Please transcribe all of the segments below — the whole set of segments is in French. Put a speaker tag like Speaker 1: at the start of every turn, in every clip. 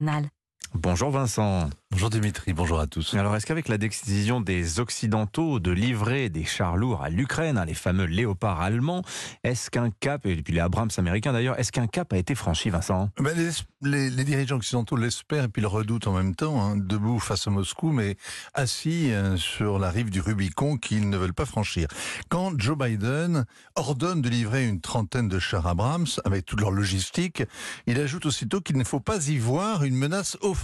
Speaker 1: Nal.
Speaker 2: Bonjour Vincent.
Speaker 3: Bonjour Dimitri, bonjour à tous.
Speaker 2: Alors est-ce qu'avec la décision des Occidentaux de livrer des chars lourds à l'Ukraine, hein, les fameux léopards allemands, est-ce qu'un cap, et puis les Abrams américains d'ailleurs, est-ce qu'un cap a été franchi Vincent?
Speaker 3: Ben, les, les, les, dirigeants occidentaux l'espèrent et puis le redoutent en même temps, hein, debout face à Moscou, mais assis hein, sur la rive du Rubicon qu'ils ne veulent pas franchir. Quand Joe Biden ordonne de livrer une trentaine de chars Abrams avec toute leur logistique, il ajoute aussitôt qu'il ne faut pas y voir une menace offensive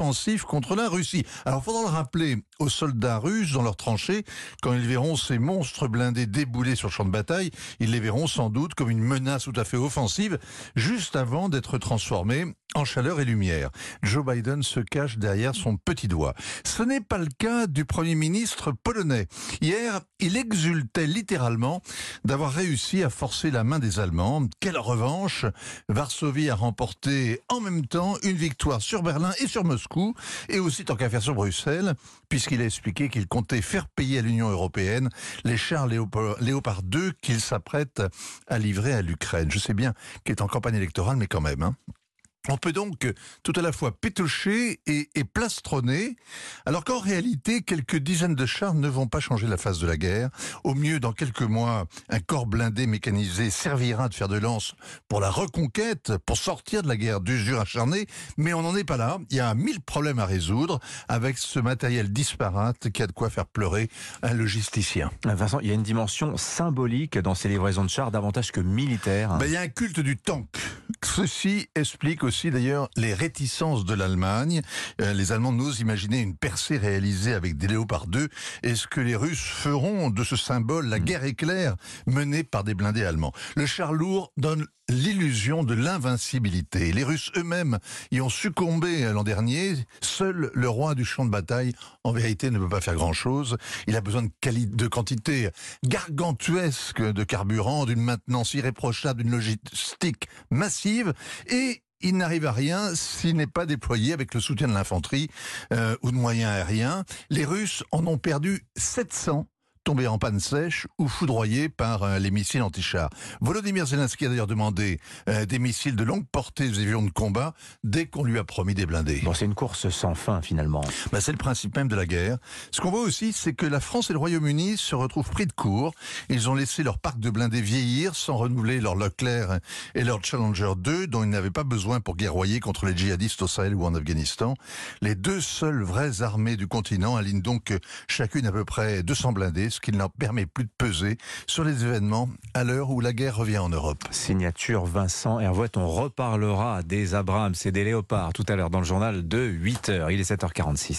Speaker 3: contre la Russie. Alors, faudra le rappeler aux soldats russes dans leurs tranchées, quand ils verront ces monstres blindés débouler sur le champ de bataille, ils les verront sans doute comme une menace tout à fait offensive, juste avant d'être transformés en chaleur et lumière. Joe Biden se cache derrière son petit doigt. Ce n'est pas le cas du Premier ministre polonais. Hier, il exultait littéralement d'avoir réussi à forcer la main des Allemands. Quelle revanche Varsovie a remporté en même temps une victoire sur Berlin et sur Moscou, et aussi tant qu'à faire sur Bruxelles, puisqu'il a expliqué qu'il comptait faire payer à l'Union européenne les chars Léopard 2 qu'il s'apprête à livrer à l'Ukraine. Je sais bien qu'il est en campagne électorale, mais quand même. Hein. On peut donc tout à la fois pétocher et, et plastronner, alors qu'en réalité, quelques dizaines de chars ne vont pas changer la face de la guerre. Au mieux, dans quelques mois, un corps blindé mécanisé servira de fer de lance pour la reconquête, pour sortir de la guerre d'usure acharnée, mais on n'en est pas là. Il y a mille problèmes à résoudre avec ce matériel disparate qui a de quoi faire pleurer un logisticien.
Speaker 2: Vincent, il y a une dimension symbolique dans ces livraisons de chars, davantage que militaire.
Speaker 3: Ben, il y a un culte du tank. Ceci explique aussi d'ailleurs les réticences de l'Allemagne. Euh, les Allemands n'osent imaginer une percée réalisée avec des Léopard 2. Est-ce que les Russes feront de ce symbole la hmm. guerre éclair menée par des blindés allemands? Le char lourd donne l'illusion de l'invincibilité. Les Russes eux-mêmes y ont succombé l'an dernier. Seul le roi du champ de bataille, en vérité, ne peut pas faire grand-chose. Il a besoin de, de quantité gargantuesque de carburant, d'une maintenance irréprochable, d'une logistique massive. Et il n'arrive à rien s'il n'est pas déployé avec le soutien de l'infanterie euh, ou de moyens aériens. Les Russes en ont perdu 700 tombés en panne sèche ou foudroyés par euh, les missiles anti-chars. Volodymyr Zelensky a d'ailleurs demandé euh, des missiles de longue portée aux avions de combat dès qu'on lui a promis des blindés.
Speaker 2: Bon, c'est une course sans fin finalement.
Speaker 3: Bah, c'est le principe même de la guerre. Ce qu'on voit aussi, c'est que la France et le Royaume-Uni se retrouvent pris de court. Ils ont laissé leur parc de blindés vieillir sans renouveler leur Leclerc et leur Challenger 2 dont ils n'avaient pas besoin pour guerroyer contre les djihadistes au Sahel ou en Afghanistan. Les deux seules vraies armées du continent alignent donc chacune à peu près 200 blindés ce qui ne leur permet plus de peser sur les événements à l'heure où la guerre revient en Europe.
Speaker 2: Signature Vincent Hervouet, on reparlera des Abrams et des Léopards tout à l'heure dans le journal de 8h. Il est 7h46.